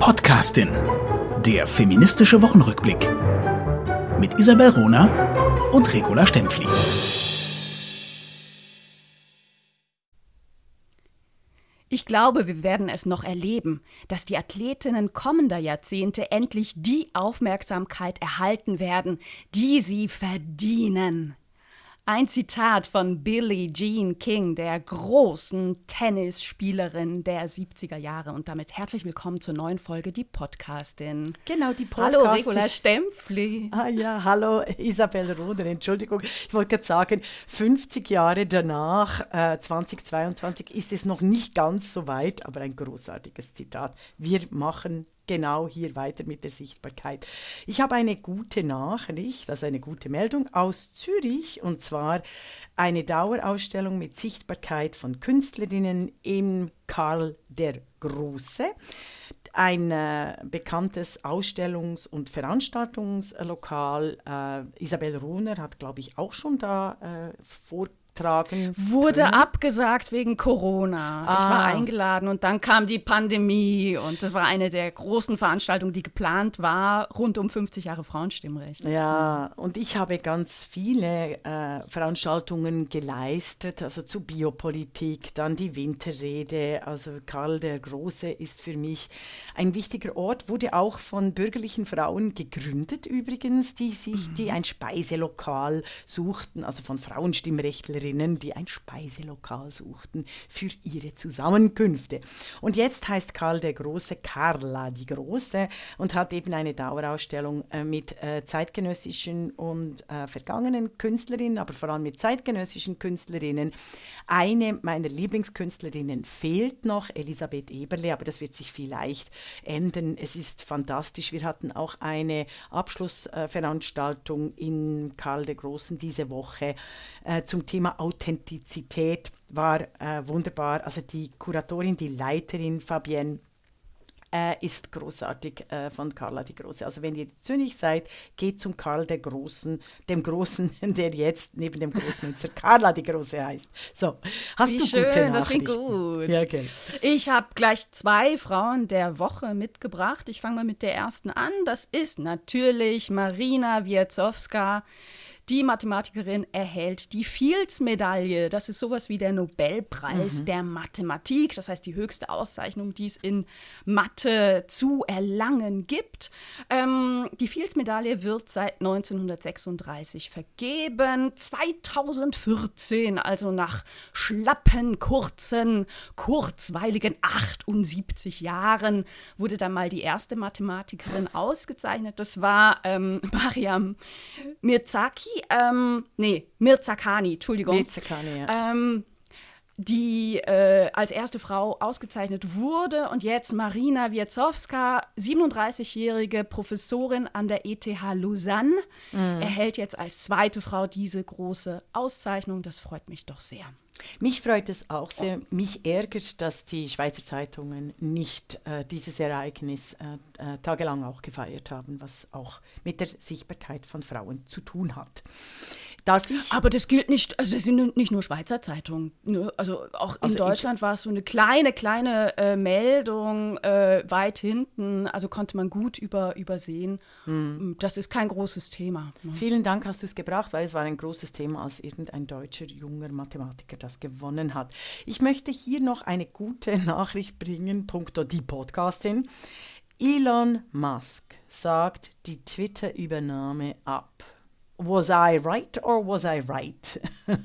Podcastin. Der feministische Wochenrückblick. Mit Isabel Rona und Regula Stempfli. Ich glaube, wir werden es noch erleben, dass die Athletinnen kommender Jahrzehnte endlich die Aufmerksamkeit erhalten werden, die sie verdienen. Ein Zitat von Billie Jean King, der großen Tennisspielerin der 70er Jahre. Und damit herzlich willkommen zur neuen Folge, die Podcastin. Genau, die Podcastin. Hallo, Regula Stempfli. Ah ja, hallo, Isabel Roder. Entschuldigung, ich wollte gerade sagen, 50 Jahre danach, äh, 2022, ist es noch nicht ganz so weit, aber ein großartiges Zitat. Wir machen genau hier weiter mit der Sichtbarkeit. Ich habe eine gute Nachricht, also eine gute Meldung aus Zürich und zwar eine Dauerausstellung mit Sichtbarkeit von Künstlerinnen im Karl der Große. Ein äh, bekanntes Ausstellungs- und Veranstaltungslokal. Äh, Isabel Runer hat, glaube ich, auch schon da äh, vor tragen. Wurde können. abgesagt wegen Corona. Ah. Ich war ah. eingeladen und dann kam die Pandemie und das war eine der großen Veranstaltungen, die geplant war, rund um 50 Jahre Frauenstimmrecht. Ja, und ich habe ganz viele äh, Veranstaltungen geleistet, also zu Biopolitik, dann die Winterrede. Also Karl der Große ist für mich ein wichtiger Ort, wurde auch von bürgerlichen Frauen gegründet übrigens, die sich, mhm. die ein Speiselokal suchten, also von Frauenstimmrechtlerinnen Besucherinnen, die ein Speiselokal suchten für ihre Zusammenkünfte. Und jetzt heißt Karl der Große Carla die Große und hat eben eine Dauerausstellung äh, mit äh, zeitgenössischen und äh, vergangenen Künstlerinnen, aber vor allem mit zeitgenössischen Künstlerinnen. Eine meiner Lieblingskünstlerinnen fehlt noch, Elisabeth Eberle, aber das wird sich vielleicht ändern. Es ist fantastisch. Wir hatten auch eine Abschlussveranstaltung in Karl der Großen diese Woche zum Thema Authentizität war äh, wunderbar. Also die Kuratorin, die Leiterin Fabienne äh, ist großartig äh, von Carla die Große. Also wenn ihr Zürich seid, geht zum Karl der Großen, dem Großen, der jetzt neben dem Großmünster Carla die Große heißt. So, hast Wie du schön, gute das klingt gut. Ja, okay. Ich habe gleich zwei Frauen der Woche mitgebracht. Ich fange mal mit der ersten an. Das ist natürlich Marina Wierzowska. Die Mathematikerin erhält die Fields-Medaille. Das ist sowas wie der Nobelpreis mhm. der Mathematik. Das heißt, die höchste Auszeichnung, die es in Mathe zu erlangen gibt. Ähm, die Fields-Medaille wird seit 1936 vergeben. 2014, also nach schlappen, kurzen, kurzweiligen 78 Jahren, wurde dann mal die erste Mathematikerin ausgezeichnet. Das war ähm, Mariam Mirzaki ähm, nee, Mirzakani, Entschuldigung. Mirzakani, ja. Ähm, die äh, als erste Frau ausgezeichnet wurde und jetzt Marina Wierzowska, 37-jährige Professorin an der ETH Lausanne, mhm. erhält jetzt als zweite Frau diese große Auszeichnung. Das freut mich doch sehr. Mich freut es auch sehr. Mich ärgert, dass die Schweizer Zeitungen nicht äh, dieses Ereignis äh, äh, tagelang auch gefeiert haben, was auch mit der Sichtbarkeit von Frauen zu tun hat. Darf ich? Aber das gilt nicht, also das sind nicht nur Schweizer Zeitungen. Ne? Also auch in also Deutschland war es so eine kleine, kleine äh, Meldung äh, weit hinten. Also konnte man gut über, übersehen. Hm. Das ist kein großes Thema. Ne? Vielen Dank hast du es gebracht, weil es war ein großes Thema, als irgendein deutscher junger Mathematiker das gewonnen hat. Ich möchte hier noch eine gute Nachricht bringen, punkto die Podcastin. Elon Musk sagt die Twitter-Übernahme ab was I right or was I right?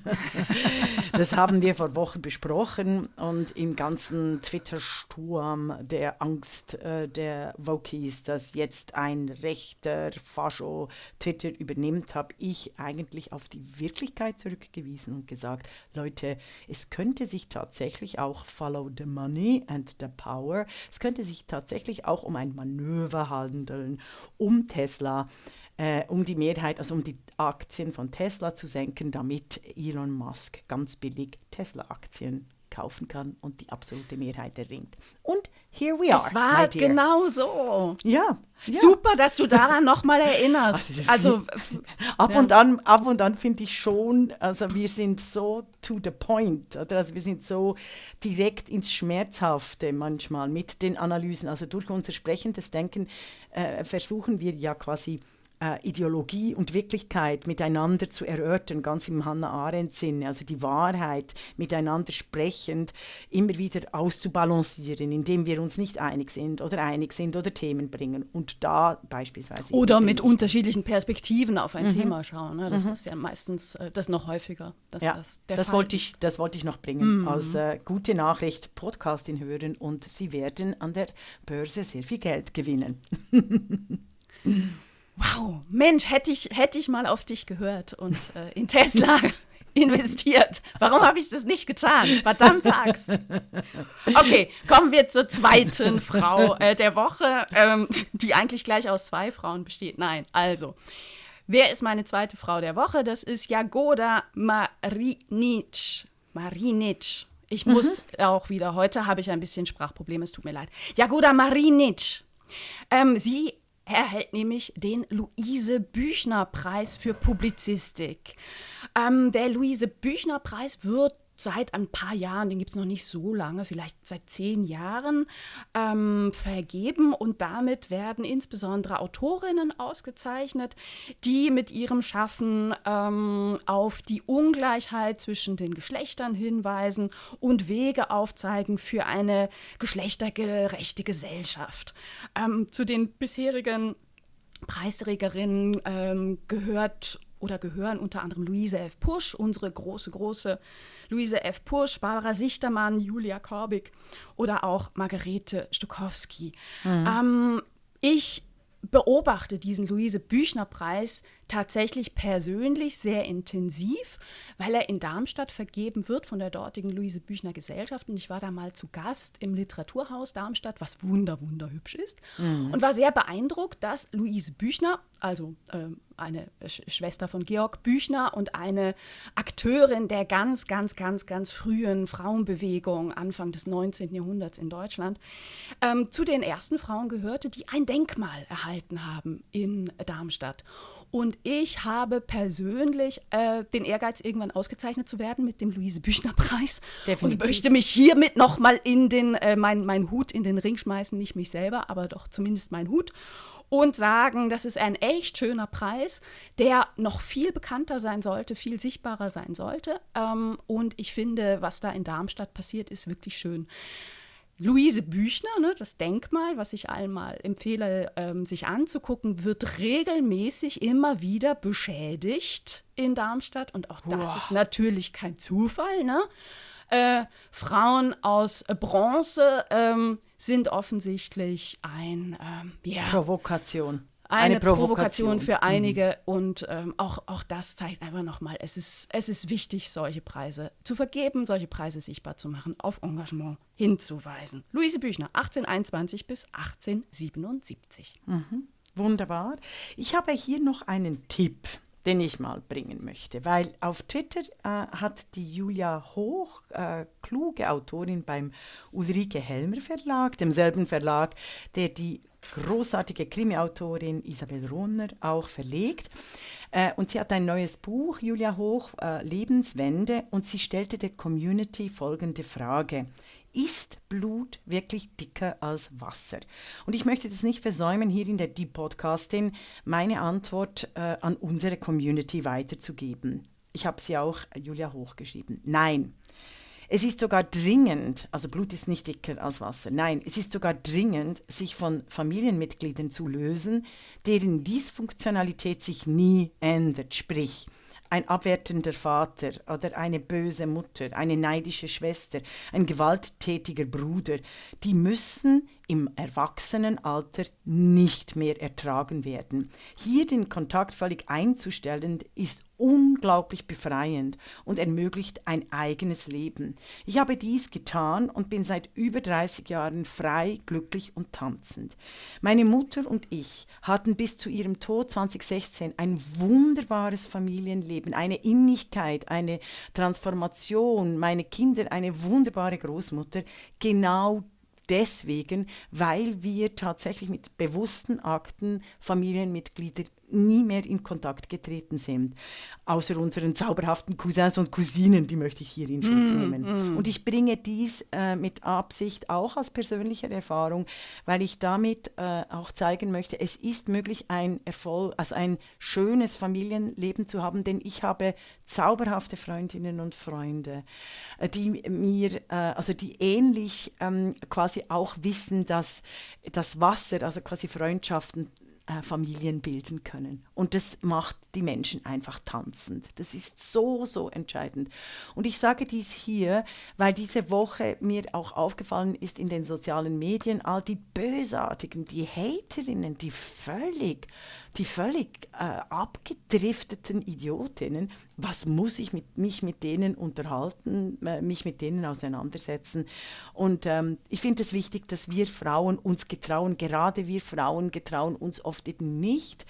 das haben wir vor Wochen besprochen und im ganzen Twitter-Sturm der Angst äh, der Wokies, dass jetzt ein rechter Fascho Twitter übernimmt, habe ich eigentlich auf die Wirklichkeit zurückgewiesen und gesagt, Leute, es könnte sich tatsächlich auch follow the money and the power, es könnte sich tatsächlich auch um ein Manöver handeln, um Tesla äh, um die Mehrheit, also um die Aktien von Tesla zu senken, damit Elon Musk ganz billig Tesla-Aktien kaufen kann und die absolute Mehrheit erringt. Und here we are. Es war genau so. Ja. ja. Super, dass du daran nochmal erinnerst. Also, Also, Ab Ja. und an, ab und an finde ich schon, also wir sind so to the point, oder? Also wir sind so direkt ins Schmerzhafte manchmal mit den Analysen. Also durch unser sprechendes Denken äh, versuchen wir ja quasi äh, Ideologie und Wirklichkeit miteinander zu erörtern, ganz im Hannah Arendt-Sinne, also die Wahrheit miteinander sprechend immer wieder auszubalancieren, indem wir uns nicht einig sind oder einig sind oder Themen bringen. Und da beispielsweise. oder mit ich- unterschiedlichen Perspektiven auf ein Thema schauen. Ne? Das ist ja meistens, äh, das noch häufiger. Dass Ja, das das, wollte ich, das wollte ich noch bringen Mhm. als äh, gute Nachricht Podcastin hören und Sie werden an der Börse sehr viel Geld gewinnen. Wow, Mensch, hätte ich, hätte ich mal auf dich gehört und äh, in Tesla investiert. Warum habe ich das nicht getan? Verdammte Axt. Okay, kommen wir zur zweiten Frau äh, der Woche, ähm, die eigentlich gleich aus zwei Frauen besteht. Nein, also. Wer ist meine zweite Frau der Woche? Das ist Jagoda Marinic. Marinic. Ich muss auch wieder, heute habe ich ein bisschen Sprachprobleme, es tut mir leid. Jagoda Marinic. Ähm, sie erhält nämlich den Luise-Büchner-Preis für Publizistik. Ähm, der Luise-Büchner-Preis wird seit ein paar Jahren, den gibt es noch nicht so lange, vielleicht seit zehn Jahren, ähm, vergeben. Und damit werden insbesondere Autorinnen ausgezeichnet, die mit ihrem Schaffen ähm, auf die Ungleichheit zwischen den Geschlechtern hinweisen und Wege aufzeigen für eine geschlechtergerechte Gesellschaft. Ähm, zu den bisherigen Preisträgerinnen ähm, gehört oder gehören unter anderem Luise F. Pusch, unsere große, große Luise F. Pusch, Barbara Sichtermann, Julia Korbig oder auch Margarete Stokowski. Ähm, ich beobachte diesen Luise Büchner Preis tatsächlich persönlich sehr intensiv, weil er in Darmstadt vergeben wird von der dortigen Luise Büchner Gesellschaft. Und ich war da mal zu Gast im Literaturhaus Darmstadt, was wunder, wunderhübsch ist. Und war sehr beeindruckt, dass Luise Büchner, also ähm, eine Sch Schwester von Georg Büchner und eine Akteurin der ganz, ganz, ganz, ganz frühen Frauenbewegung Anfang des 19. Jahrhunderts in Deutschland, ähm, zu den ersten Frauen gehörte, die ein Denkmal erhalten haben in Darmstadt. Und ich habe persönlich äh, den Ehrgeiz, irgendwann ausgezeichnet zu werden mit dem Luise-Büchner-Preis. Und möchte mich hiermit nochmal in den, äh, mein, mein Hut in den Ring schmeißen. Nicht mich selber, aber doch zumindest mein Hut. Und sagen, das ist ein echt schöner Preis, der noch viel bekannter sein sollte, viel sichtbarer sein sollte. Ähm, und ich finde, was da in Darmstadt passiert, ist wirklich schön. Luise Büchner, ne, das Denkmal, was ich allen mal empfehle, ähm, sich anzugucken, wird regelmäßig immer wieder beschädigt in Darmstadt. Und auch das ist natürlich kein Zufall. Ne? Äh, Frauen aus Bronze ähm, sind offensichtlich ein, ähm, ja, Provokation. Eine, Provokation. für einige und ähm, auch, auch das zeigt einfach nochmal, es ist, es ist wichtig, solche Preise zu vergeben, solche Preise sichtbar zu machen, auf Engagement hinzuweisen. Luise Büchner, 1821 bis 1877. Wunderbar. Ich habe hier noch einen Tipp, den ich mal bringen möchte, weil auf Twitter äh, hat die Julia Hoch, äh, kluge Autorin beim Ulrike Helmer Verlag, demselben Verlag, der die großartige Krimi-Autorin Isabel Rohner auch verlegt. Äh, und sie hat ein neues Buch, Julia Hoch, äh, Lebenswende, und sie stellte der Community folgende Frage. Ist Blut wirklich dicker als Wasser? Und ich möchte das nicht versäumen, hier in der Deep Podcastin meine Antwort äh, an unsere Community weiterzugeben. Ich habe sie auch Julia hochgeschrieben. Nein. Es ist sogar dringend, also Blut ist nicht dicker als Wasser, nein, es ist sogar dringend, sich von Familienmitgliedern zu lösen, deren Dysfunktionalität sich nie ändert. Sprich, ein abwertender Vater oder eine böse Mutter, eine neidische Schwester, ein gewalttätiger Bruder, die müssen im Erwachsenenalter nicht mehr ertragen werden. Hier den Kontakt völlig einzustellen, ist unglaublich befreiend und ermöglicht ein eigenes Leben. Ich habe dies getan und bin seit über 30 Jahren frei, glücklich und tanzend. Meine Mutter und ich hatten bis zu ihrem Tod 2016 ein wunderbares Familienleben, eine Innigkeit, eine Transformation, meine Kinder, eine wunderbare Großmutter, genau deswegen, weil wir tatsächlich mit bewussten Akten Familienmitglieder nie mehr in Kontakt getreten sind. Außer unseren zauberhaften Cousins und Cousinen, die möchte ich hier in Schutz mm, nehmen. Mm. Und ich bringe dies äh, mit Absicht auch aus persönlicher Erfahrung, weil ich damit äh, auch zeigen möchte, es ist möglich, ein Erfolg, also ein schönes Familienleben zu haben, denn ich habe zauberhafte Freundinnen und Freunde, äh, die mir, äh, also die ähnlich ähm, quasi auch wissen, dass das Wasser, also quasi Freundschaften, äh, Familien bilden können. Und das macht die Menschen einfach tanzend. Das ist so, so entscheidend. Und ich sage dies hier, weil diese Woche mir auch aufgefallen ist in den sozialen Medien, all die Bösartigen, die Haterinnen, die völlig die völlig äh, abgedrifteten Idiotinnen, was muss ich mit, mich mit denen unterhalten, äh, mich mit denen auseinandersetzen? Und ähm, ich finde es wichtig, dass wir Frauen uns getrauen, gerade wir Frauen getrauen uns oft eben nicht,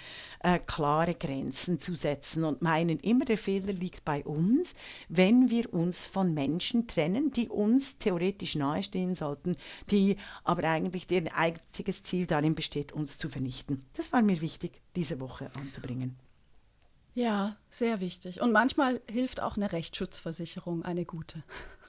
äh, klare Grenzen zu setzen und meinen immer, der Fehler liegt bei uns, wenn wir uns von Menschen trennen, die uns theoretisch nahestehen sollten, die aber eigentlich deren einziges Ziel darin besteht, uns zu vernichten. Das war mir wichtig diese Woche anzubringen. Ja, sehr wichtig. Und manchmal hilft auch eine Rechtsschutzversicherung, eine gute.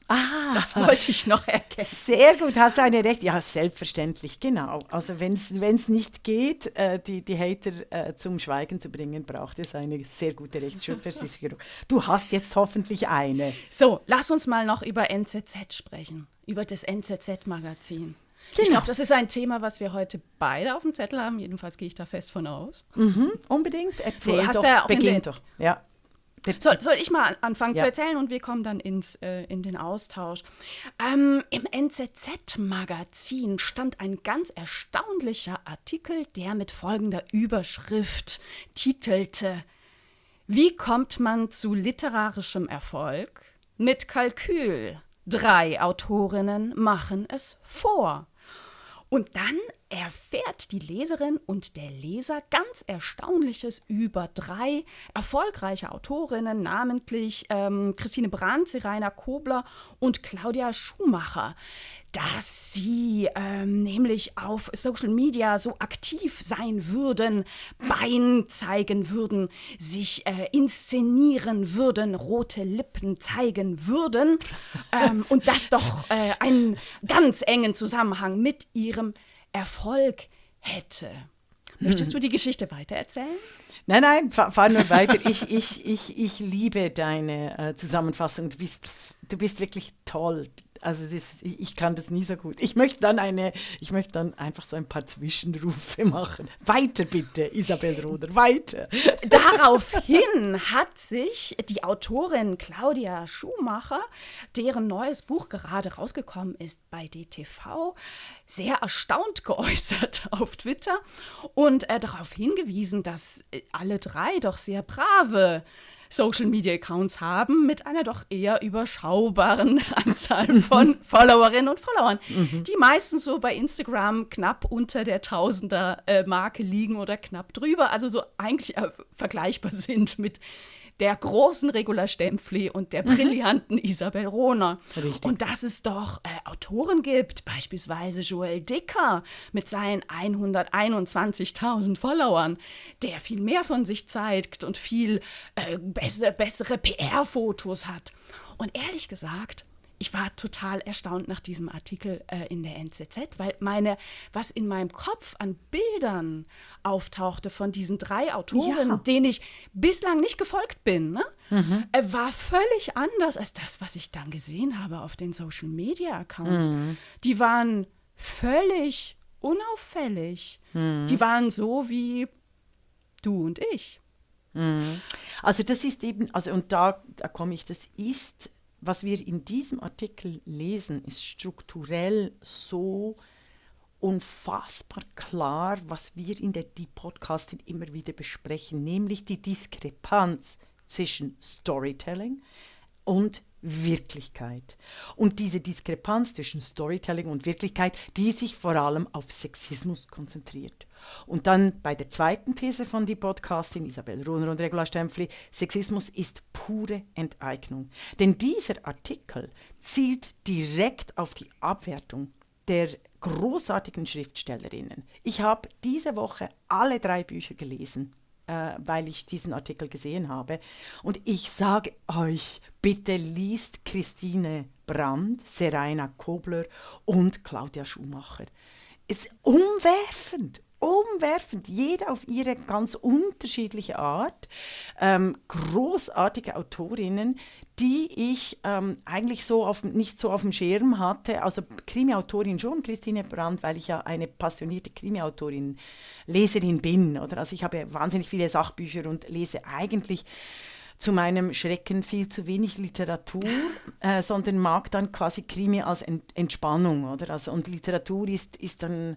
Ah, das wollte ich noch erkennen. Sehr gut, hast du eine Recht. Ja, selbstverständlich, genau. Also wenn es nicht geht, äh, die, die Hater äh, zum Schweigen zu bringen, braucht es eine sehr gute Rechtsschutzversicherung. Du hast jetzt hoffentlich eine. So, lass uns mal noch über NZZ sprechen, über das NZZ-Magazin. Genau. Ich glaube, das ist ein Thema, was wir heute beide auf dem Zettel haben. Jedenfalls gehe ich da fest von aus. Mhm, unbedingt. Erzähl du hast doch, ja beginn doch. Ja. Soll, soll, ich mal anfangen ja. zu erzählen und wir kommen dann ins, äh, in den Austausch. Ähm, Im NZZ-Magazin stand ein ganz erstaunlicher Artikel, der mit folgender Überschrift titelte: Wie kommt man zu literarischem Erfolg? Mit Kalkül. Drei Autorinnen machen es vor. Und dann erfährt die Leserin und der Leser ganz Erstaunliches über drei erfolgreiche Autorinnen, namentlich ähm, Christine Brandt, Seraina Kobler und Claudia Schumacher, dass sie ähm, nämlich auf Social Media so aktiv sein würden, Bein zeigen würden, sich äh, inszenieren würden, rote Lippen zeigen würden ähm, und das doch äh, einen ganz engen Zusammenhang mit ihrem Erfolg hätte. Möchtest du die Geschichte weitererzählen? Nein, nein, fahr, fahr nur weiter. Ich, ich, ich, ich liebe deine äh, Zusammenfassung. Du bist, du bist wirklich toll. Also ist, ich, ich, kann das nie so gut. Ich möchte dann eine, ich möchte dann einfach so ein paar Zwischenrufe machen. Weiter bitte, Isabel Roder, weiter. Daraufhin hat sich die Autorin Claudia Schumacher, deren neues Buch gerade rausgekommen ist bei DTV, sehr erstaunt geäußert auf Twitter und äh, darauf hingewiesen, dass äh, alle drei doch sehr brave Social Media Accounts haben mit einer doch eher überschaubaren Anzahl von Followerinnen und Followern, mhm. die meistens so bei Instagram knapp unter der Tausender äh, liegen oder knapp drüber, also so eigentlich äh, vergleichbar sind mit der großen Regula Stempfli und der mhm. brillanten Isabel Rohner. Richtig. Und dass es doch äh, Autoren gibt, beispielsweise Joel Dicker mit seinen 121.000 Followern, der viel mehr von sich zeigt und viel äh, bessere, bessere PR-Fotos hat. Und ehrlich gesagt, ich war total erstaunt nach diesem Artikel äh, in der NZZ, weil meine, was in meinem Kopf an Bildern auftauchte von diesen drei Autoren, ja. denen ich bislang nicht gefolgt bin, ne? mhm. äh, war völlig anders als das, was ich dann gesehen habe auf den Social Media Accounts. Mhm. Die waren völlig unauffällig. Mhm. Die waren so wie du und ich. Mhm. Also das ist eben, also und da, da komme ich, das ist was wir in diesem Artikel lesen, ist strukturell so unfassbar klar, was wir in der Deep Podcasting immer wieder besprechen, nämlich die Diskrepanz zwischen Storytelling und Wirklichkeit. Und diese Diskrepanz zwischen Storytelling und Wirklichkeit, die sich vor allem auf Sexismus konzentriert. Und dann bei der zweiten These von die Podcastin, Isabel Runer und Regula Stempfli, Sexismus ist pure Enteignung. Denn dieser Artikel zielt direkt auf die Abwertung der großartigen Schriftstellerinnen. Ich habe diese Woche alle drei Bücher gelesen, äh, weil ich diesen Artikel gesehen habe. Und ich sage euch, bitte liest Christine Brandt, Serena Kobler und Claudia Schumacher. Es ist umwerfend, umwerfend, jede auf ihre ganz unterschiedliche Art. Ähm, großartige Autorinnen, die ich ähm, eigentlich so auf, nicht so auf dem Schirm hatte. Also Krimi-Autorin schon, Christine Brandt, weil ich ja eine passionierte Krimi-Autorin, Leserin bin. Oder? Also ich habe wahnsinnig viele Sachbücher und lese eigentlich zu meinem Schrecken viel zu wenig Literatur, äh, sondern mag dann quasi Krimi als Entspannung, oder? Also, und Literatur ist, ist dann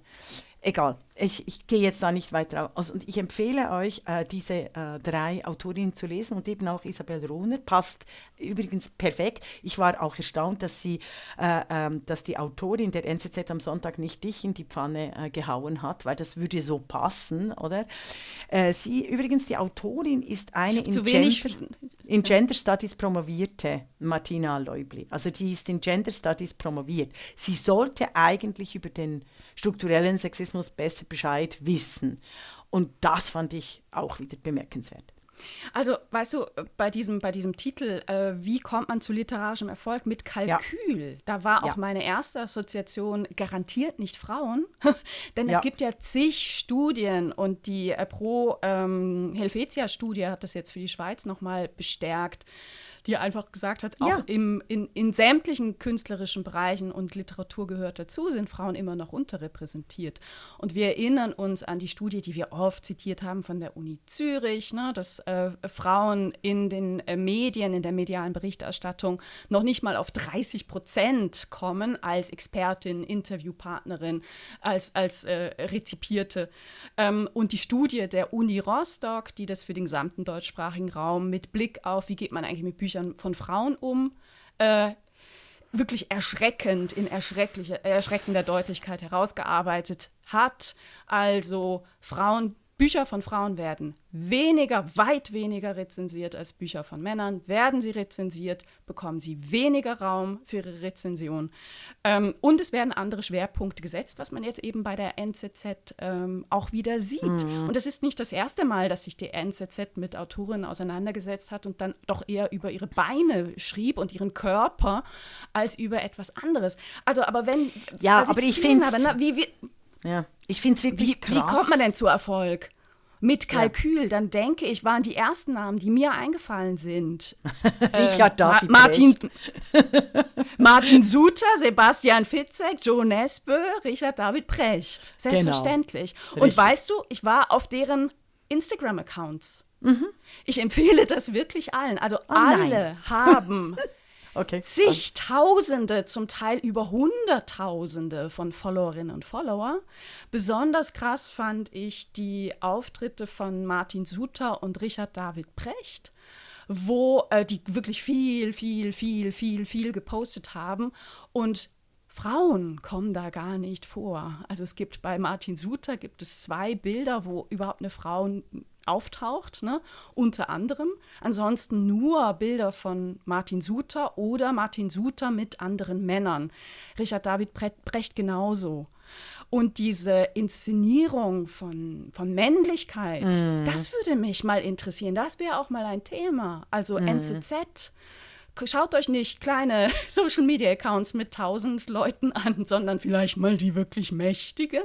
egal ich, ich gehe jetzt da nicht weiter aus. Und ich empfehle euch, äh, diese äh, drei Autorinnen zu lesen und eben auch Isabel Rohner. Passt übrigens perfekt. Ich war auch erstaunt, dass sie, äh, ähm, dass die Autorin der NZZ am Sonntag nicht dich in die Pfanne äh, gehauen hat, weil das würde so passen, oder? Äh, sie, übrigens, die Autorin ist eine in Gender, in Gender Studies promovierte Martina Leubli. Also die ist in Gender Studies promoviert. Sie sollte eigentlich über den strukturellen Sexismus besser Bescheid wissen. Und das fand ich auch wieder bemerkenswert. Also, weißt du, bei diesem, bei diesem Titel, äh, wie kommt man zu literarischem Erfolg mit Kalkül? Ja. Da war auch ja. meine erste Assoziation garantiert nicht Frauen, denn ja. es gibt ja zig Studien und die äh, Pro ähm, Helvetia-Studie hat das jetzt für die Schweiz nochmal bestärkt die einfach gesagt hat, auch ja. im, in, in sämtlichen künstlerischen Bereichen und Literatur gehört dazu, sind Frauen immer noch unterrepräsentiert. Und wir erinnern uns an die Studie, die wir oft zitiert haben von der Uni Zürich, ne, dass äh, Frauen in den äh, Medien, in der medialen Berichterstattung noch nicht mal auf 30 Prozent kommen als Expertin, Interviewpartnerin, als, als äh, Rezipierte. Ähm, und die Studie der Uni Rostock, die das für den gesamten deutschsprachigen Raum mit Blick auf, wie geht man eigentlich mit Büchern Büchern von Frauen um. Äh, wirklich erschreckend, in erschreckender Deutlichkeit herausgearbeitet hat. Also Frauen Bücher von Frauen werden weniger, weit weniger rezensiert als Bücher von Männern. Werden sie rezensiert, bekommen sie weniger Raum für ihre Rezension. Ähm, und es werden andere Schwerpunkte gesetzt, was man jetzt eben bei der NZZ ähm, auch wieder sieht. Mhm. Und es ist nicht das erste Mal, dass sich die NZZ mit Autorinnen auseinandergesetzt hat und dann doch eher über ihre Beine schrieb und ihren Körper als über etwas anderes. Also, aber wenn. Ja, aber ich finde. Wie, wie, ja, ich finde es wirklich wie, krass. Wie kommt man denn zu Erfolg? Mit Kalkül, ja. dann denke ich, waren die ersten Namen, die mir eingefallen sind. Richard äh, David Ma Martin, Martin Suter, Sebastian Fitzek, Joe Nesbø, Richard David Precht. Genau. Selbstverständlich. Genau. Und weißt du, ich war auf deren Instagram-Accounts. Mhm. Ich empfehle das wirklich allen. Also oh, alle haben Okay. Zigtausende, zum Teil über Hunderttausende von Followerinnen und Follower. Besonders krass fand ich die Auftritte von Martin Suter und Richard David Precht wo äh, die wirklich viel, viel, viel, viel, viel gepostet haben. Und Frauen kommen da gar nicht vor. Also es gibt bei Martin Suter gibt es zwei Bilder, wo überhaupt eine Frau auftaucht, ne? unter anderem. Ansonsten nur Bilder von Martin Suter oder Martin Suter mit anderen Männern. Richard David Brecht genauso. Und diese Inszenierung von, von Männlichkeit, mm. das würde mich mal interessieren. Das wäre auch mal ein Thema. Also mm. NZZ schaut euch nicht kleine Social Media Accounts mit tausend Leuten an, sondern vielleicht mal die wirklich mächtigen.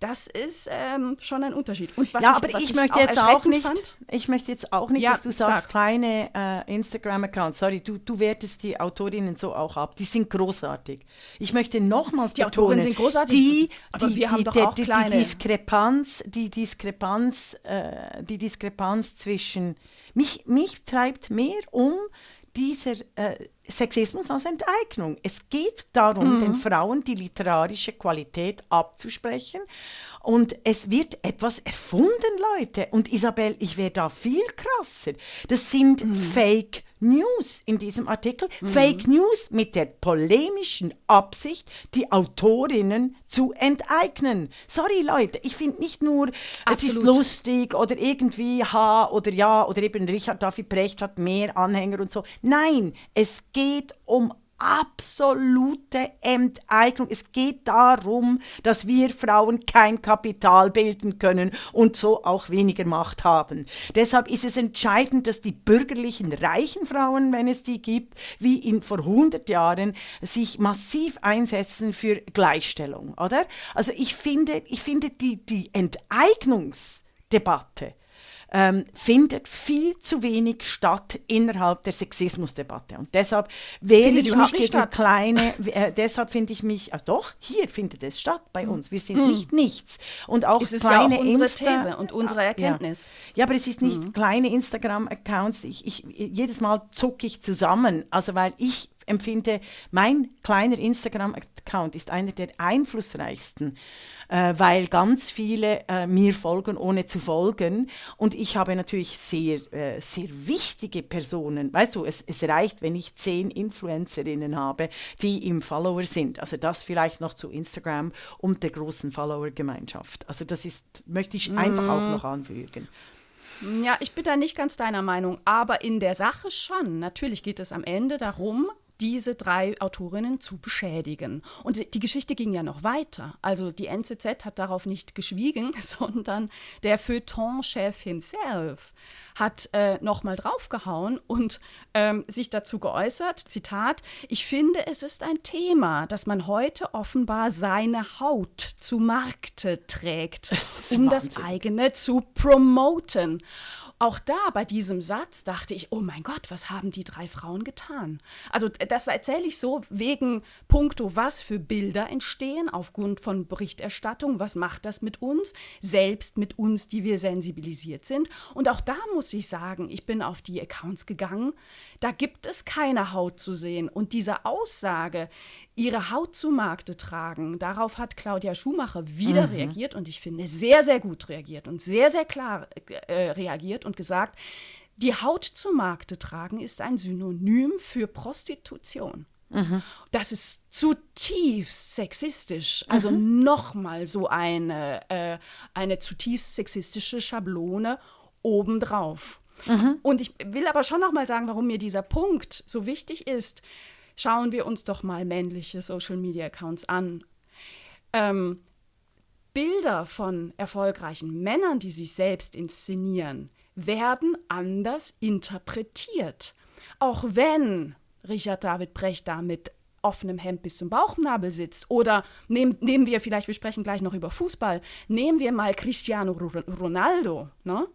Das ist ähm, schon ein Unterschied. Ja, ich, aber ich, ich, möchte jetzt auch nicht, fand, ich möchte jetzt auch nicht, ja, dass du sagst, sag. kleine äh, Instagram-Accounts. Sorry, du, du wertest die Autorinnen so auch ab. Die sind großartig. Ich möchte nochmals die betonen, Autorinnen sind großartig, die, die, die, kleine. die Diskrepanz, die Diskrepanz, äh, die Diskrepanz zwischen mich, mich treibt mehr um dieser äh, Sexismus als Enteignung. Es geht darum, mhm. den Frauen die literarische Qualität abzusprechen. Und es wird etwas erfunden, Leute. Und Isabel, ich wäre da viel krasser. Das sind mhm. Fake News in diesem Artikel. Mhm. Fake News mit der polemischen Absicht, die Autorinnen zu enteignen. Sorry Leute, ich finde nicht nur, Absolut. es ist lustig oder irgendwie ha oder ja oder eben Richard David Brecht hat mehr Anhänger und so. Nein, es geht um absolute Enteignung. Es geht darum, dass wir Frauen kein Kapital bilden können und so auch weniger Macht haben. Deshalb ist es entscheidend, dass die bürgerlichen reichen Frauen, wenn es die gibt, wie in vor 100 Jahren, sich massiv einsetzen für Gleichstellung, oder? Also ich finde, ich finde die, die Enteignungsdebatte ähm, findet viel zu wenig statt innerhalb der Sexismusdebatte. Und deshalb wehre ich mich gegen statt. kleine, äh, deshalb finde ich mich, also doch, hier findet es statt bei hm. uns. Wir sind hm. nicht nichts. Und auch es ist kleine ja auch unsere Insta These und unsere Erkenntnis. Ja, ja aber es ist nicht hm. kleine Instagram-Accounts. Ich, ich, jedes Mal zucke ich zusammen, also weil ich empfinde, mein kleiner Instagram-Account ist einer der einflussreichsten äh, weil ganz viele äh, mir folgen, ohne zu folgen. Und ich habe natürlich sehr, äh, sehr wichtige Personen. Weißt du, es, es reicht, wenn ich zehn Influencerinnen habe, die im Follower sind. Also das vielleicht noch zu Instagram und der großen Follower-Gemeinschaft. Also das ist, möchte ich einfach mm. auch noch anfügen. Ja, ich bin da nicht ganz deiner Meinung, aber in der Sache schon. Natürlich geht es am Ende darum, diese drei Autorinnen zu beschädigen. Und die Geschichte ging ja noch weiter. Also die NZZ hat darauf nicht geschwiegen, sondern der Feuilleton-Chef himself hat äh, nochmal draufgehauen und ähm, sich dazu geäußert, Zitat, ich finde, es ist ein Thema, dass man heute offenbar seine Haut zu Markte trägt, um Wahnsinn. das eigene zu promoten. Auch da bei diesem Satz dachte ich, oh mein Gott, was haben die drei Frauen getan? Also das erzähle ich so wegen Punkto, was für Bilder entstehen aufgrund von Berichterstattung, was macht das mit uns, selbst mit uns, die wir sensibilisiert sind. Und auch da muss ich sagen, ich bin auf die Accounts gegangen, da gibt es keine Haut zu sehen. Und diese Aussage, ihre Haut zu Markte tragen. Darauf hat Claudia Schumacher wieder mhm. reagiert und ich finde sehr, sehr gut reagiert und sehr, sehr klar äh, reagiert und gesagt, die Haut zu Markte tragen ist ein Synonym für Prostitution. Mhm. Das ist zutiefst sexistisch. Also mhm. nochmal so eine, äh, eine zutiefst sexistische Schablone obendrauf. Mhm. Und ich will aber schon noch mal sagen, warum mir dieser Punkt so wichtig ist schauen wir uns doch mal männliche Social-Media-Accounts an. Ähm, Bilder von erfolgreichen Männern, die sich selbst inszenieren, werden anders interpretiert. Auch wenn Richard David Brecht da mit offenem Hemd bis zum Bauchnabel sitzt. Oder nehm, nehmen wir vielleicht, wir sprechen gleich noch über Fußball, nehmen wir mal Cristiano Ronaldo, ne?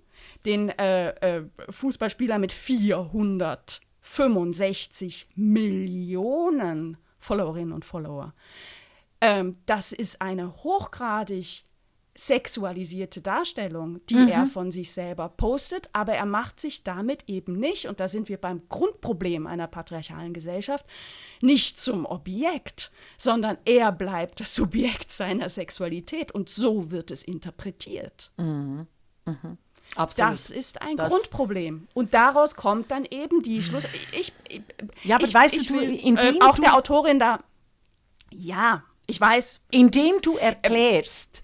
Den äh, äh, Fußballspieler mit 400 65 Millionen Followerinnen und Follower. Ähm, das ist eine hochgradig sexualisierte Darstellung, die mhm. er von sich selber postet, aber er macht sich damit eben nicht, und da sind wir beim Grundproblem einer patriarchalen Gesellschaft, nicht zum Objekt, sondern er bleibt das Subjekt seiner Sexualität und so wird es interpretiert. Mhm. Mhm. Absolut. Das ist ein das Grundproblem. Und daraus kommt dann eben die Schluss. Ich, ich ja, aber ich, weißt ich du, will, indem äh, auch du, der Autorin da. Ja, ich weiß. Indem du erklärst,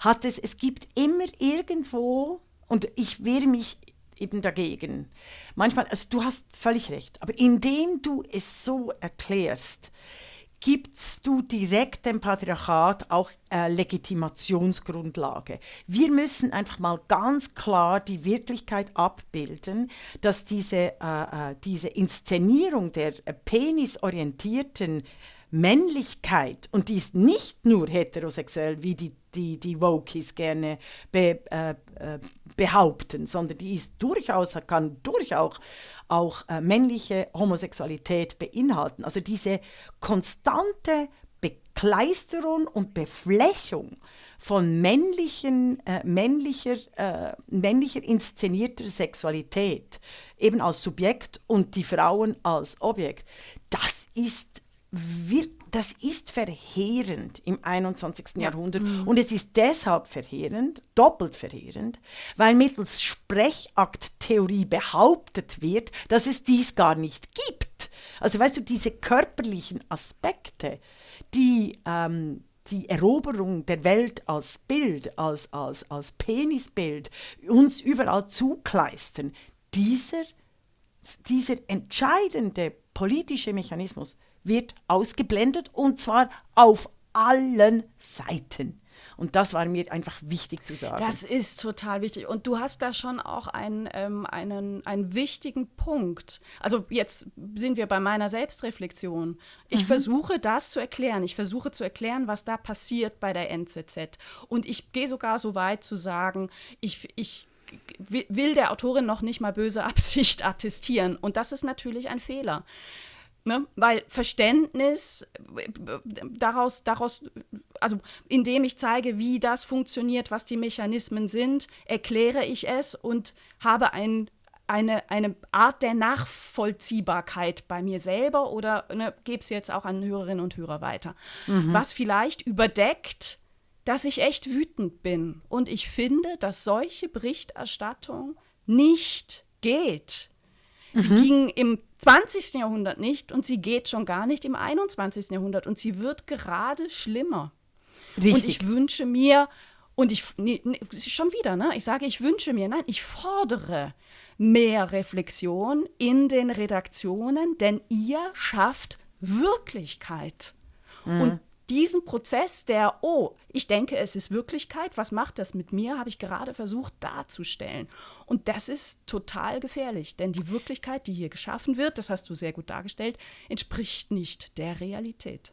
hat es, es gibt immer irgendwo, und ich wehre mich eben dagegen. Manchmal, also du hast völlig recht, aber indem du es so erklärst, gibst du direkt dem Patriarchat auch äh, Legitimationsgrundlage. Wir müssen einfach mal ganz klar die Wirklichkeit abbilden, dass diese, äh, äh diese Inszenierung der äh, penisorientierten Männlichkeit, und die ist nicht nur heterosexuell, wie die, die, die Wokies gerne be, äh, äh, behaupten, sondern die ist durchaus, kann durchaus auch äh, männliche Homosexualität beinhalten. Also diese konstante Bekleisterung und Beflächung von männlichen, äh, männlicher, äh, männlicher inszenierter Sexualität, eben als Subjekt und die Frauen als Objekt, das ist wirklich das ist verheerend im 21. Ja. Jahrhundert. Mhm. Und es ist deshalb verheerend, doppelt verheerend, weil mittels Sprechakttheorie behauptet wird, dass es dies gar nicht gibt. Also weißt du, diese körperlichen Aspekte, die ähm, die Eroberung der Welt als Bild, als, als, als Penisbild uns überall zukleistern, dieser, dieser entscheidende politische Mechanismus wird ausgeblendet und zwar auf allen Seiten. Und das war mir einfach wichtig zu sagen. Das ist total wichtig. Und du hast da schon auch einen, ähm, einen, einen wichtigen Punkt. Also jetzt sind wir bei meiner Selbstreflexion. Ich mhm. versuche das zu erklären. Ich versuche zu erklären, was da passiert bei der NZZ. Und ich gehe sogar so weit zu sagen, ich, ich will der Autorin noch nicht mal böse Absicht attestieren. Und das ist natürlich ein Fehler. Ne? Weil Verständnis daraus, daraus, also indem ich zeige, wie das funktioniert, was die Mechanismen sind, erkläre ich es und habe ein, eine, eine Art der Nachvollziehbarkeit bei mir selber oder ne, gebe es jetzt auch an Hörerinnen und Hörer weiter. Mhm. Was vielleicht überdeckt, dass ich echt wütend bin. Und ich finde, dass solche Berichterstattung nicht geht. Sie mhm. ging im 20. Jahrhundert nicht und sie geht schon gar nicht im 21. Jahrhundert und sie wird gerade schlimmer. Richtig. Und ich wünsche mir, und ich, nee, nee, schon wieder, ne? Ich sage, ich wünsche mir, nein, ich fordere mehr Reflexion in den Redaktionen, denn ihr schafft Wirklichkeit. Mhm. Und diesen Prozess der, oh, ich denke, es ist Wirklichkeit, was macht das mit mir, habe ich gerade versucht darzustellen. Und das ist total gefährlich, denn die Wirklichkeit, die hier geschaffen wird, das hast du sehr gut dargestellt, entspricht nicht der Realität.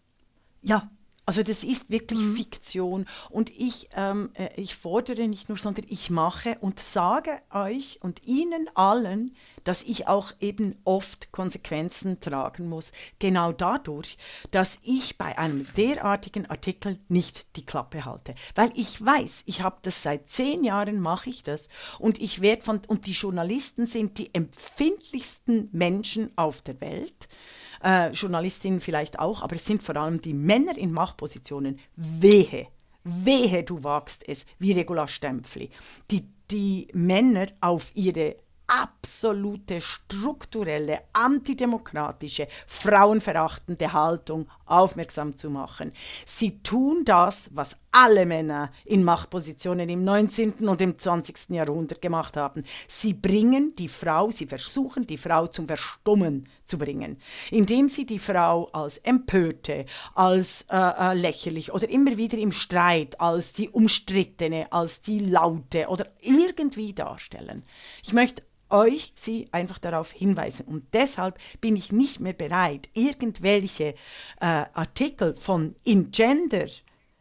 Ja, also das ist wirklich mhm. Fiktion und ich, ähm, äh, ich fordere nicht nur, sondern ich mache und sage euch und Ihnen allen, dass ich auch eben oft Konsequenzen tragen muss. Genau dadurch, dass ich bei einem derartigen Artikel nicht die Klappe halte. Weil ich weiß, ich habe das seit zehn Jahren, mache ich das und ich werde von, und die Journalisten sind die empfindlichsten Menschen auf der Welt äh, Journalistinnen vielleicht auch, aber es sind vor allem die Männer in Machtpositionen. Wehe, wehe, du wagst es, wie Regula Stempfli, die die Männer auf ihre absolute strukturelle, antidemokratische, frauenverachtende Haltung aufmerksam zu machen. Sie tun das, was alle Männer in Machtpositionen im 19. und im 20. Jahrhundert gemacht haben. Sie bringen die Frau, sie versuchen die Frau zum Verstummen zu bringen, indem sie die Frau als empörte, als äh, äh, lächerlich oder immer wieder im Streit als die umstrittene, als die laute oder irgendwie darstellen. Ich möchte euch sie einfach darauf hinweisen. Und deshalb bin ich nicht mehr bereit, irgendwelche äh, Artikel von in Gender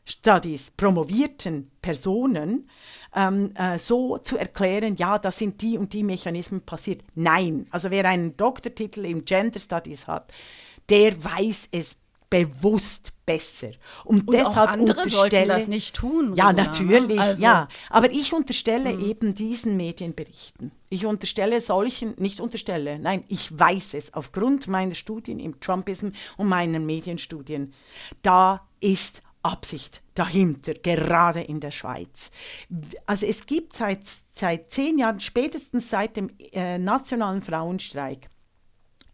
Studies promovierten Personen ähm, äh, so zu erklären, ja, da sind die und die Mechanismen passiert. Nein, also wer einen Doktortitel in Gender Studies hat, der weiß es bewusst besser. Und, und deshalb auch andere sollten das nicht tun. Ja, Runa, ne? natürlich, also. ja. Aber ich unterstelle mhm. eben diesen Medienberichten. Ich unterstelle solchen, nicht unterstelle, nein, ich weiß es aufgrund meiner Studien im Trumpism und meiner Medienstudien. Da ist Absicht dahinter, gerade in der Schweiz. Also es gibt seit, seit zehn Jahren, spätestens seit dem äh, nationalen Frauenstreik,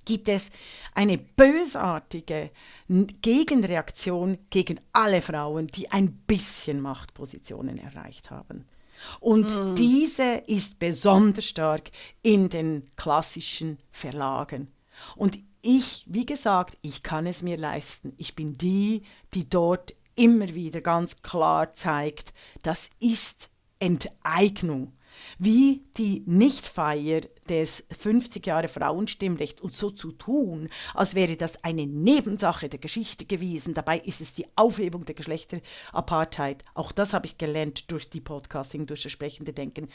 gibt es eine bösartige Gegenreaktion gegen alle Frauen, die ein bisschen Machtpositionen erreicht haben. Und mm. diese ist besonders stark in den klassischen Verlagen. Und ich, wie gesagt, ich kann es mir leisten. Ich bin die, die dort immer wieder ganz klar zeigt, das ist Enteignung wie die Nichtfeier des 50 Jahre Frauenstimmrechts und so zu tun, als wäre das eine Nebensache der Geschichte gewesen. Dabei ist es die Aufhebung der Geschlechterapartheid. Auch das habe ich gelernt durch die Podcasting, durch das sprechende Denken.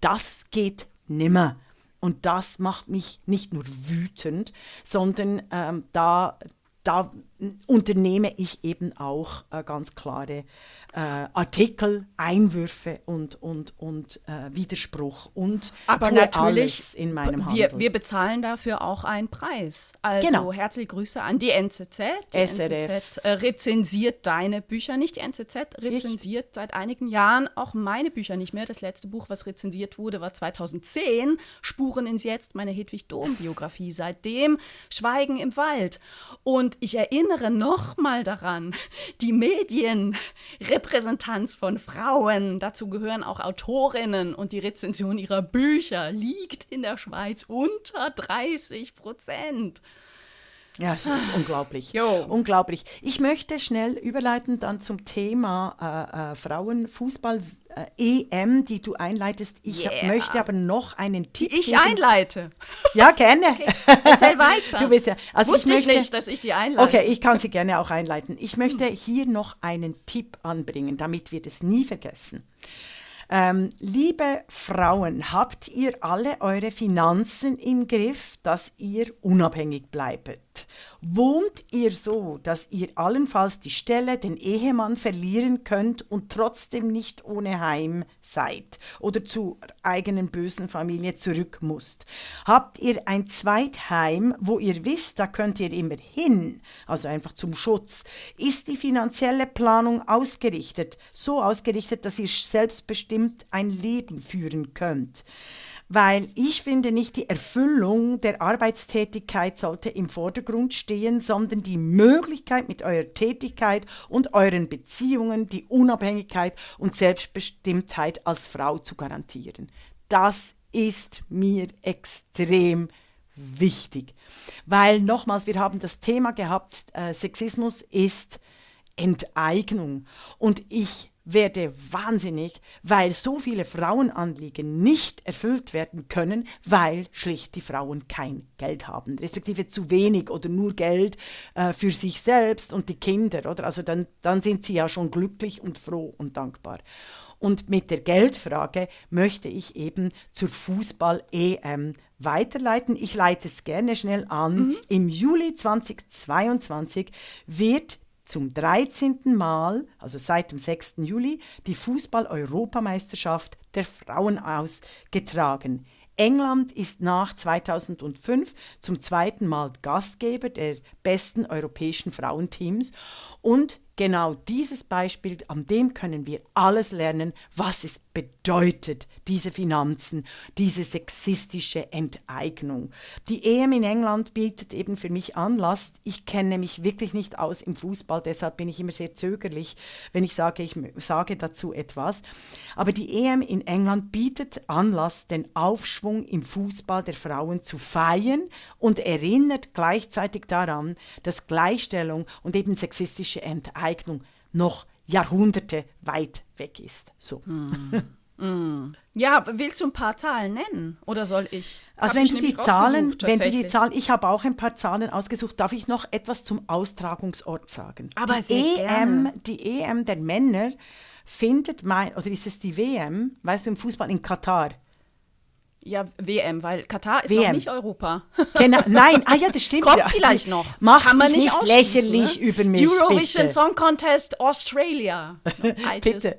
Das geht nimmer. Und das macht mich nicht nur wütend, sondern ähm, da, da unternehme ich eben auch äh, ganz klare äh, Artikel, Einwürfe und, und, und äh, Widerspruch und Aber natürlich in meinem Handel. Wir, wir bezahlen dafür auch einen Preis. Also genau. herzliche Grüße an die NZZ. Die SRF. NZZ äh, rezensiert deine Bücher, nicht die NZZ rezensiert ich? seit einigen Jahren auch meine Bücher nicht mehr. Das letzte Buch, was rezensiert wurde, war 2010, Spuren ins Jetzt, meine Hedwig Dom-Biografie. Seitdem Schweigen im Wald. Und ich erinnere nochmal daran, die Medien Repräsentanz von Frauen, dazu gehören auch Autorinnen und die Rezension ihrer Bücher liegt in der Schweiz unter 30 Prozent. Ja, es ist unglaublich. Jo. Unglaublich. Ich möchte schnell überleiten dann zum Thema äh, äh, Frauenfußball äh, EM, die du einleitest. Ich Yeah. möchte aber noch einen Tipp Ich geben. einleite. Ja, gerne. Erzähl weiter. Du bist ja, also Wusste ich ich, möchte, nicht, dass ich die einleite. Okay, ich kann sie gerne auch einleiten. Ich möchte hier noch einen Tipp anbringen, damit wir das nie vergessen. Ähm, liebe Frauen, habt ihr alle eure Finanzen im Griff, dass ihr unabhängig bleibt? Wohnt ihr so, dass ihr allenfalls die Stelle, den Ehemann verlieren könnt und trotzdem nicht ohne Heim seid oder zur eigenen bösen Familie zurück musst? Habt ihr ein Zweitheim, wo ihr wisst, da könnt ihr immer hin, also einfach zum Schutz? Ist die finanzielle Planung ausgerichtet, so ausgerichtet, dass ihr selbstbestimmt ein Leben führen könnt? Weil ich finde, nicht die Erfüllung der Arbeitstätigkeit sollte im Vordergrund stehen, sondern die Möglichkeit mit eurer Tätigkeit und euren Beziehungen die Unabhängigkeit und Selbstbestimmtheit als Frau zu garantieren. Das ist mir extrem wichtig. Weil nochmals, wir haben das Thema gehabt, äh, Sexismus ist Enteignung. Und ich werde wahnsinnig, weil so viele Frauenanliegen nicht erfüllt werden können, weil schlicht die Frauen kein Geld haben, respektive zu wenig oder nur Geld äh, für sich selbst und die Kinder, oder? Also dann, dann sind sie ja schon glücklich und froh und dankbar. Und mit der Geldfrage möchte ich eben zur Fußball-EM weiterleiten. Ich leite es gerne schnell an. Im Juli 2022 wird zum 13. Mal, also seit dem 6. Juli, die Fußball-Europameisterschaft der Frauen ausgetragen. England ist nach 2005 zum zweiten Mal Gastgeber der besten europäischen Frauenteams und genau dieses Beispiel, an dem können wir alles lernen, was es bedeutet, diese Finanzen, diese sexistische Enteignung. Die EM in England bietet eben für mich Anlass. Ich kenne mich wirklich nicht aus im Fußball, deshalb bin ich immer sehr zögerlich, wenn ich sage, ich sage dazu etwas. Aber die EM in England bietet Anlass, den Aufschwung im Fußball der Frauen zu feiern und erinnert gleichzeitig daran, dass Gleichstellung und eben sexistische Enteignung noch Jahrhunderte weit weg ist. So. Ja, willst du ein paar Zahlen nennen? Oder soll ich? Also wenn ich du die Zahlen, wenn du die. Zahlen, ich habe auch ein paar Zahlen ausgesucht, darf ich noch etwas zum Austragungsort sagen? Aber die sehr EM, gerne. die EM der Männer findet mein, oder ist es die WM, weißt du, im Fußball in Katar? Ja, WM, weil Katar ist WM. noch nicht Europa. Genau, nein, ah ja, das stimmt. Kommt ja. vielleicht noch. Mach Kann man dich nicht lächerlich ne? über mich, Eurovision bitte. Song Contest Australia. Bitte.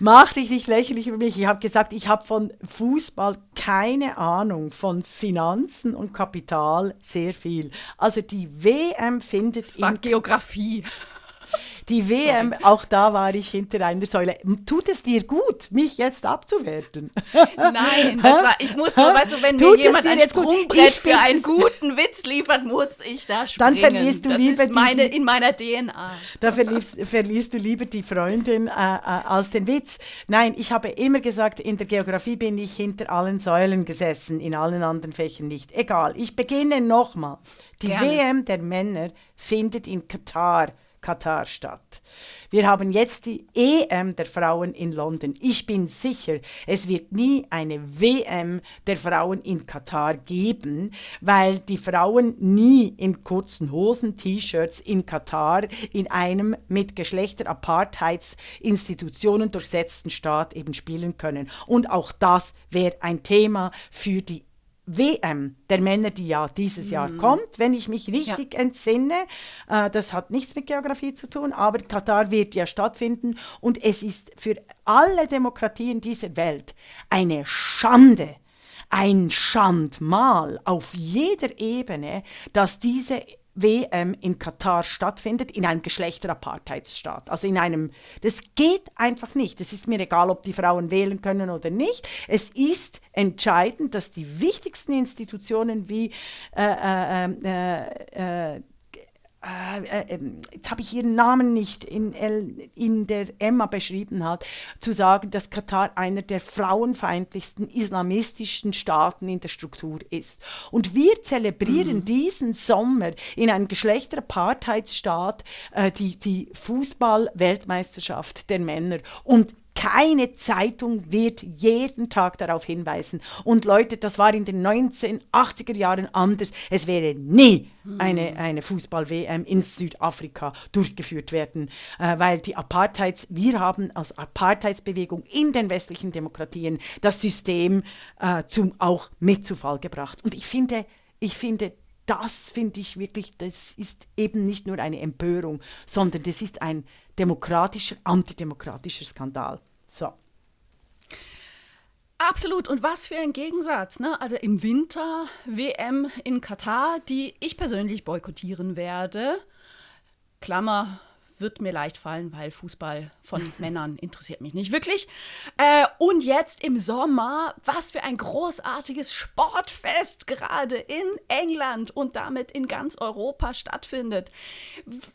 Mach dich nicht lächerlich über mich. Ich habe gesagt, ich habe von Fußball keine Ahnung, von Finanzen und Kapital sehr viel. Also die WM findet Das war Geografie. Die WM, auch da war ich hinter einer Säule. Tut es dir gut, mich jetzt abzuwerten? Nein, das war, ich muss nur, weißt du, wenn Tut mir jemand ein? Sprungbrett für einen guten Witz liefert, muss ich da Dann springen. verlierst du das lieber ist meine, in meiner DNA. Da verlierst, verlierst du lieber die Freundin äh, äh, als den Witz. Nein, ich habe immer gesagt, in der Geografie bin ich hinter allen Säulen gesessen, in allen anderen Fächern nicht. Egal, ich beginne nochmals. Die Gerne. WM der Männer findet in Katar, Katar statt. Wir haben jetzt die EM der Frauen in London. Ich bin sicher, es wird nie eine WM der Frauen in Katar geben, weil die Frauen nie in kurzen Hosen, T-Shirts in Katar in einem mit Geschlechterapartheitsinstitutionen durchsetzten Staat eben spielen können. Und auch das wäre ein Thema für die WM der Männer, die ja dieses Jahr kommt, wenn ich mich richtig entsinne. Äh, das hat nichts mit Geografie zu tun, aber Katar wird ja stattfinden. Und es ist für alle Demokratien dieser Welt eine Schande, ein Schandmal auf jeder Ebene, dass diese WM in Katar stattfindet, in einem Geschlechterapartheidsstaat. Also in einem, das geht einfach nicht. Es ist mir egal, ob die Frauen wählen können oder nicht. Es ist entscheidend, dass die wichtigsten Institutionen wie äh, äh, äh, äh, äh, äh, ähm, jetzt habe ich ihren Namen nicht, in, in der Emma beschrieben hat, zu sagen, dass Katar einer der frauenfeindlichsten islamistischen Staaten in der Struktur ist. Und wir zelebrieren mhm. diesen Sommer in einem Geschlechterapartheidsstaat äh, die, die Fußball-Weltmeisterschaft der Männer. Und keine Zeitung wird jeden Tag darauf hinweisen. Und Leute, das war in den 1980er Jahren anders. Es wäre nie eine, eine Fußball-WM in Südafrika durchgeführt werden, äh, weil die Apartheids, wir haben als Apartheidsbewegung in den westlichen Demokratien das System äh, zum auch mit zu Fall gebracht. Und ich finde, ich finde, das finde ich wirklich, das ist eben nicht nur eine Empörung, sondern das ist ein demokratischer, antidemokratischer Skandal. So. Absolut. Und was für ein Gegensatz. Ne? Also im Winter WM in Katar, die ich persönlich boykottieren werde. Klammer, wird mir leicht fallen, weil Fußball von Männern interessiert mich nicht wirklich. Äh, und jetzt im Sommer, was für ein großartiges Sportfest gerade in England und damit in ganz Europa stattfindet.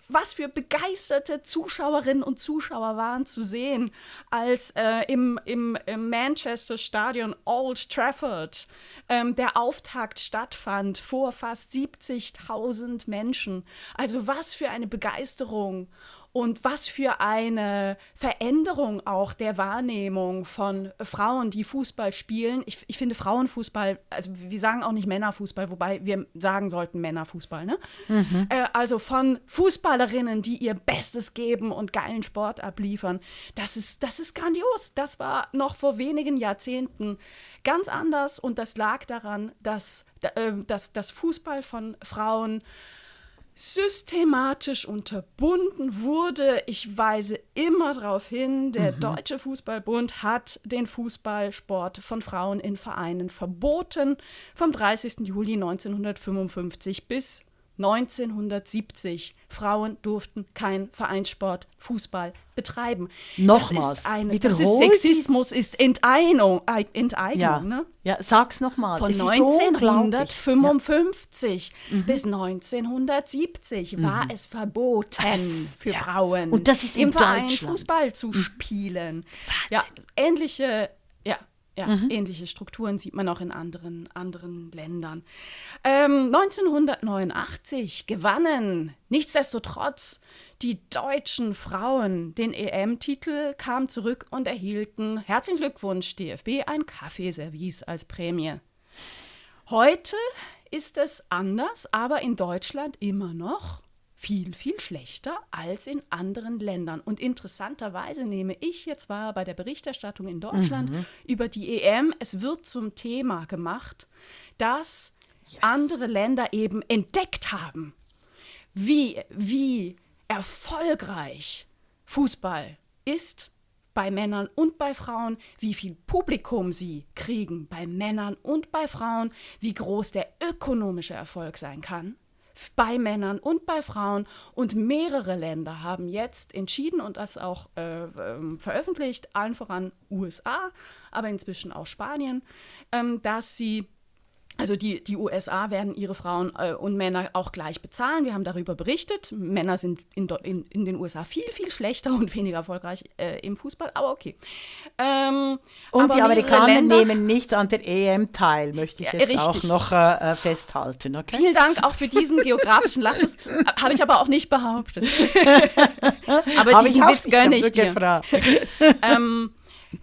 Was für begeisterte Zuschauerinnen und Zuschauer waren zu sehen, als äh, im, im, im, Manchester Stadion Old Trafford ähm, der Auftakt stattfand vor fast 70.000 Menschen. Also was für eine Begeisterung und was für eine Veränderung auch der Wahrnehmung von Frauen, die Fußball spielen. Ich, ich finde Frauenfußball, also wir sagen auch nicht Männerfußball, wobei wir sagen sollten Männerfußball, ne? Mhm. Äh, also von Fußballerinnen, die ihr Bestes geben und geilen Sport abliefern. Das ist, das ist grandios. Das war noch vor wenigen Jahrzehnten ganz anders und das lag daran, dass, äh, dass das Fußball von Frauen systematisch unterbunden wurde. Ich weise immer darauf hin, der mhm. Deutsche Fußballbund hat den Fußballsport von Frauen in Vereinen verboten vom 30. Juli 1955 bis 1970. Frauen durften keinen Vereinssport, Fußball betreiben. Nochmals. Das ist, eine, das ist Sexismus, ist Enteignung. Enteignung ja. Ne? ja, sag's nochmal. Von 1955 ja. Mhm. bis 1970 mhm. war es verboten es, für ja. Frauen, Und das ist im Verein Fußball zu mhm. spielen. Ja, ähnliche ja, mhm. ähnliche Strukturen sieht man auch in anderen, anderen Ländern. Ähm, 1989 gewannen nichtsdestotrotz die deutschen Frauen den EM-Titel, kamen zurück und erhielten, herzlichen Glückwunsch DFB, ein Kaffeeservice als Prämie. Heute ist es anders, aber in Deutschland immer noch viel, viel schlechter als in anderen Ländern. Und interessanterweise nehme ich jetzt wahr bei der Berichterstattung in Deutschland mhm. über die EM, es wird zum Thema gemacht, dass yes. andere Länder eben entdeckt haben, wie, wie erfolgreich Fußball ist bei Männern und bei Frauen, wie viel Publikum sie kriegen bei Männern und bei Frauen, wie groß der ökonomische Erfolg sein kann bei Männern und bei Frauen. Und mehrere Länder haben jetzt entschieden und das auch äh, äh, veröffentlicht, allen voran USA, aber inzwischen auch Spanien, ähm, dass sie also die, die USA werden ihre Frauen äh, und Männer auch gleich bezahlen. Wir haben darüber berichtet. Männer sind in, in, in den USA viel, viel schlechter und weniger erfolgreich äh, im Fußball, aber okay. Ähm, und aber die Amerikaner Länder, nehmen nicht an der EM teil, möchte ich jetzt richtig. auch noch äh, äh, festhalten. Okay? Vielen Dank auch für diesen geografischen Lapsus. Habe ich aber auch nicht behauptet. aber Hab diesen Witz gönne ich dir. ähm,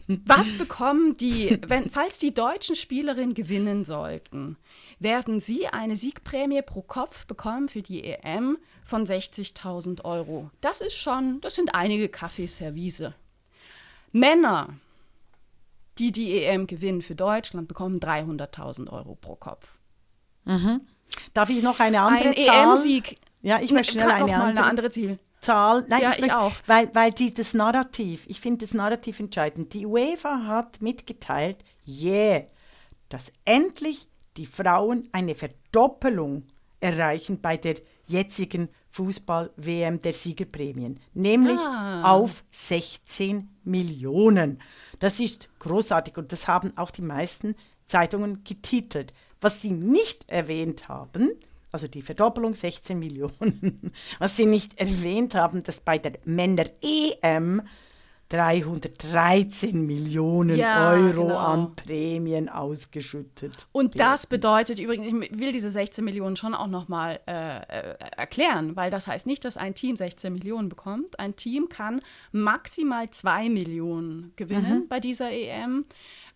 was bekommen die, wenn, falls die deutschen Spielerinnen gewinnen sollten, werden sie eine Siegprämie pro Kopf bekommen für die EM von 60.000 Euro. Das ist schon, das sind einige Kaffeeservice. Männer, die die EM gewinnen für Deutschland, bekommen 300.000 Euro pro Kopf. Mhm. Darf ich noch eine andere Ein EM-Sieg. Ja, ich möchte schnell eine andere. eine andere Ziel. Zahl. Nein, ja, ich, ich auch. Weil, weil die, das Narrativ, ich finde das Narrativ entscheidend. Die UEFA hat mitgeteilt, yeah, dass endlich die Frauen eine Verdoppelung erreichen bei der jetzigen Fußball-WM der Siegerprämien, nämlich ah. auf 16 Millionen. Das ist großartig und das haben auch die meisten Zeitungen getitelt. Was sie nicht erwähnt haben, also die Verdoppelung 16 Millionen. Was Sie nicht erwähnt haben, dass bei der Männer-EM 313 Millionen Ja, Euro genau. an Prämien ausgeschüttet. Und das bedeutet übrigens, ich will diese 16 Millionen schon auch nochmal äh, äh, erklären, weil das heißt nicht, dass ein Team 16 Millionen bekommt. Ein Team kann maximal 2 Millionen gewinnen bei dieser EM.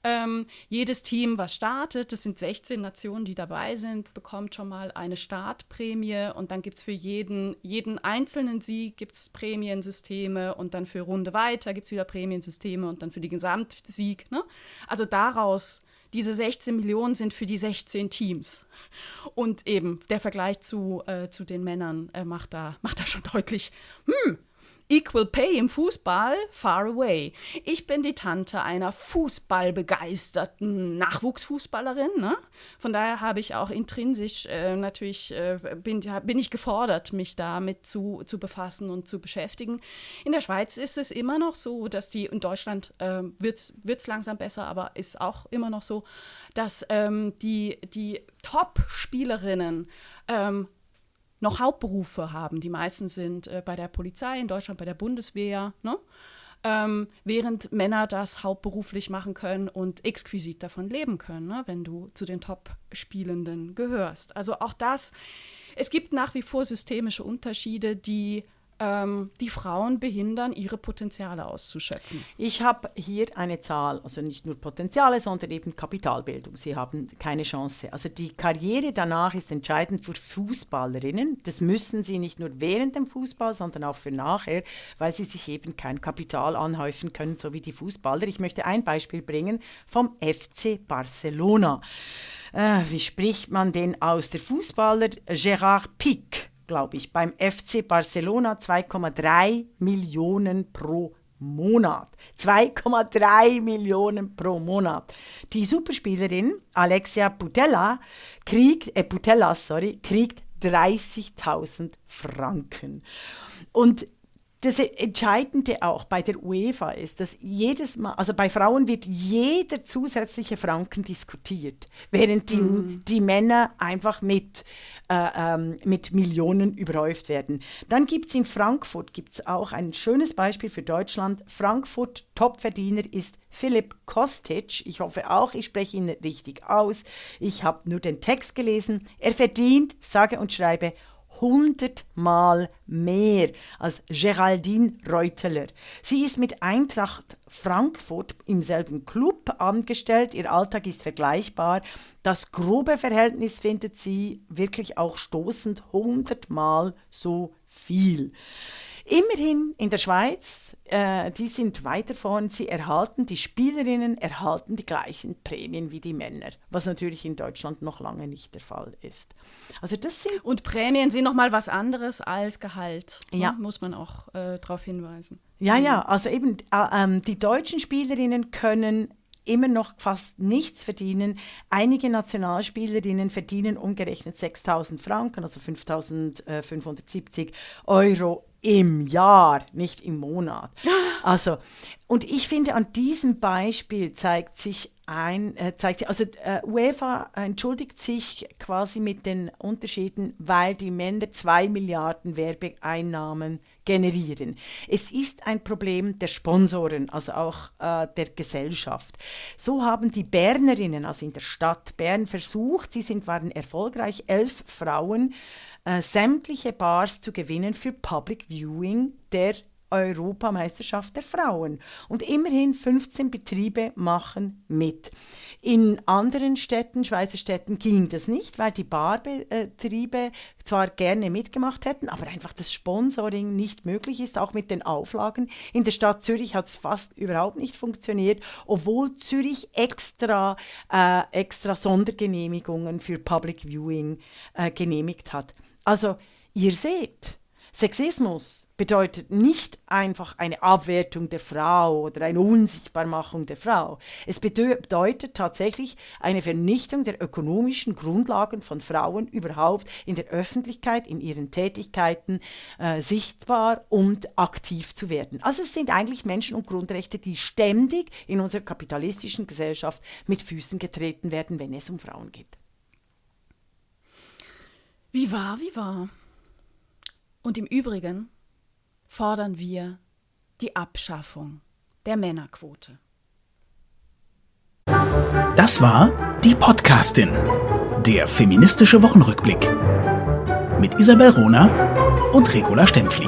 Ähm, jedes Team, was startet, das sind 16 Nationen, die dabei sind, bekommt schon mal eine Startprämie und dann gibt es für jeden, jeden einzelnen Sieg gibt's Prämiensysteme und dann für Runde weiter gibt es wieder Prämiensysteme und dann für den Gesamtsieg. Ne? Also daraus, diese 16 Millionen sind für die 16 Teams. Und eben der Vergleich zu, äh, zu den Männern äh, macht, da, macht da schon deutlich, hm, Equal Pay im Fußball, far away. Ich bin die Tante einer fußballbegeisterten Nachwuchsfußballerin. Ne? Von daher habe ich auch intrinsisch äh, natürlich, äh, bin, bin ich gefordert, mich damit zu, zu befassen und zu beschäftigen. In der Schweiz ist es immer noch so, dass die, in Deutschland äh, wird es langsam besser, aber ist auch immer noch so, dass ähm, die, die Top-Spielerinnen ähm, noch Hauptberufe haben. Die meisten sind äh, bei der Polizei, in Deutschland bei der Bundeswehr, ne? ähm, während Männer das hauptberuflich machen können und exquisit davon leben können, ne? wenn du zu den Top-Spielenden gehörst. Also auch das, es gibt nach wie vor systemische Unterschiede, die ähm, die Frauen behindern, ihre Potenziale auszuschöpfen. Ich habe hier eine Zahl, also nicht nur Potenziale, sondern eben Kapitalbildung. Sie haben keine Chance. Also die Karriere danach ist entscheidend für Fußballerinnen. Das müssen sie nicht nur während dem Fußball, sondern auch für nachher, weil sie sich eben kein Kapital anhäufen können, so wie die Fußballer. Ich möchte ein Beispiel bringen vom FC Barcelona. Äh, wie spricht man den aus? Der Fußballer Gérard Pic glaube ich, beim FC Barcelona 2,3 Millionen pro Monat. 2,3 Millionen pro Monat. Die Superspielerin Alexia Putella kriegt, äh, Putella, sorry, kriegt 30.000 Franken. Und das Entscheidende auch bei der UEFA ist, dass jedes Mal, also bei Frauen wird jeder zusätzliche Franken diskutiert, während die, Mhm. die Männer einfach mit, äh, ähm, mit Millionen überhäuft werden. Dann gibt es in Frankfurt gibt's auch ein schönes Beispiel für Deutschland. Frankfurt Topverdiener ist Philipp Kostic. Ich hoffe auch, ich spreche ihn richtig aus. Ich habe nur den Text gelesen. Er verdient, sage und schreibe, 100 Mal mehr als Geraldine Reuteler. Sie ist mit Eintracht Frankfurt im selben Club angestellt. Ihr Alltag ist vergleichbar. Das grobe Verhältnis findet sie wirklich auch stoßend 100 Mal so viel. Immerhin in der Schweiz, äh, die sind weiter vorn, sie erhalten, die Spielerinnen erhalten die gleichen Prämien wie die Männer, was natürlich in Deutschland noch lange nicht der Fall ist. Also das sind Und Prämien sind nochmal was anderes als Gehalt. ne? Ja. Muss man auch äh, darauf hinweisen. Ja, ja, also eben äh, ähm, die deutschen Spielerinnen können immer noch fast nichts verdienen. Einige Nationalspielerinnen verdienen umgerechnet 6.000 Franken, also 5.570 Euro im Jahr, nicht im Monat. Also, und ich finde, an diesem Beispiel zeigt sich ein, äh, zeigt sich, also äh, UEFA entschuldigt sich quasi mit den Unterschieden, weil die Männer zwei Milliarden Werbeeinnahmen generieren. Es ist ein Problem der Sponsoren, also auch äh, der Gesellschaft. So haben die Bernerinnen, also in der Stadt Bern, versucht, sie sind, waren erfolgreich, elf Frauen, äh, sämtliche Bars zu gewinnen für Public Viewing der Europameisterschaft der Frauen. Und immerhin 15 Betriebe machen mit. In anderen Städten, Schweizer Städten, ging das nicht, weil die Barbetriebe zwar gerne mitgemacht hätten, aber einfach das Sponsoring nicht möglich ist, auch mit den Auflagen. In der Stadt Zürich hat es fast überhaupt nicht funktioniert, obwohl Zürich extra, äh, extra Sondergenehmigungen für Public Viewing äh, genehmigt hat. Also, ihr seht, Sexismus bedeutet nicht einfach eine Abwertung der Frau oder eine Unsichtbarmachung der Frau. Es bedeutet tatsächlich eine Vernichtung der ökonomischen Grundlagen von Frauen überhaupt in der Öffentlichkeit, in ihren Tätigkeiten äh, sichtbar und aktiv zu werden. Also es sind eigentlich Menschen- und Grundrechte, die ständig in unserer kapitalistischen Gesellschaft mit Füßen getreten werden, wenn es um Frauen geht. Wie war, wie war. Und im Übrigen fordern wir die Abschaffung der Männerquote. Das war die Podcastin, der feministische Wochenrückblick mit Isabel Rona und Regula Stempfli.